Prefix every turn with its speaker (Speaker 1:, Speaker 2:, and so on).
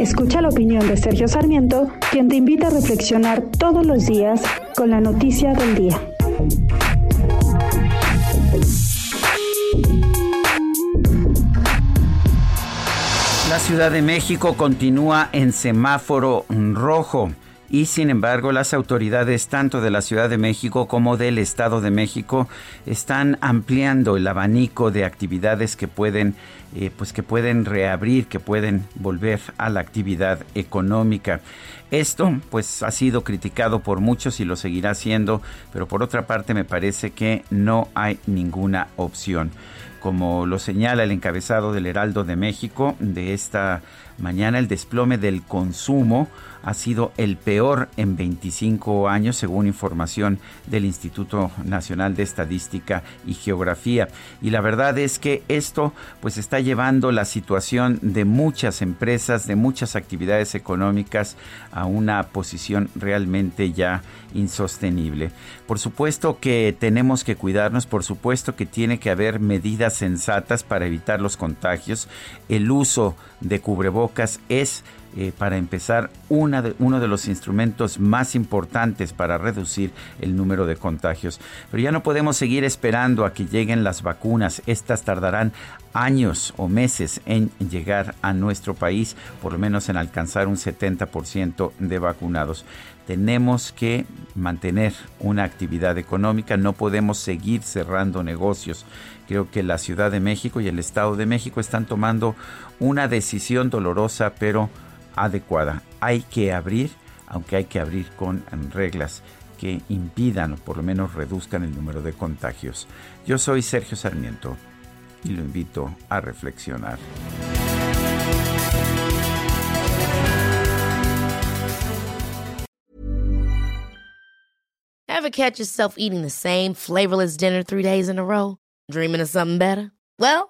Speaker 1: Escucha la opinión de Sergio Sarmiento, quien te invita a reflexionar todos los días con la noticia del día.
Speaker 2: La Ciudad de México continúa en semáforo rojo y sin embargo las autoridades tanto de la Ciudad de México como del Estado de México están ampliando el abanico de actividades que pueden eh, pues que pueden reabrir, que pueden volver a la actividad económica. Esto pues ha sido criticado por muchos y lo seguirá siendo, pero por otra parte me parece que no hay ninguna opción como lo señala el encabezado del Heraldo de México de esta mañana, el desplome del consumo ha sido el peor en 25 años, según información del Instituto Nacional de Estadística y Geografía. Y la verdad es que esto pues está llevando la situación de muchas empresas, de muchas actividades económicas a una posición realmente ya insostenible. Por supuesto que tenemos que cuidarnos, por supuesto que tiene que haber medidas sensatas para evitar los contagios. El uso de cubrebocas es eh, para empezar, una de, uno de los instrumentos más importantes para reducir el número de contagios. Pero ya no podemos seguir esperando a que lleguen las vacunas. Estas tardarán años o meses en llegar a nuestro país, por lo menos en alcanzar un 70% de vacunados. Tenemos que mantener una actividad económica, no podemos seguir cerrando negocios. Creo que la Ciudad de México y el Estado de México están tomando una decisión dolorosa, pero adecuada. Hay que abrir, aunque hay que abrir con reglas que impidan o por lo menos reduzcan el número de contagios. Yo soy Sergio Sarmiento y lo invito a reflexionar.
Speaker 3: Ever catch yourself eating the same flavorless dinner three days in a row? Dreaming of something better? Well,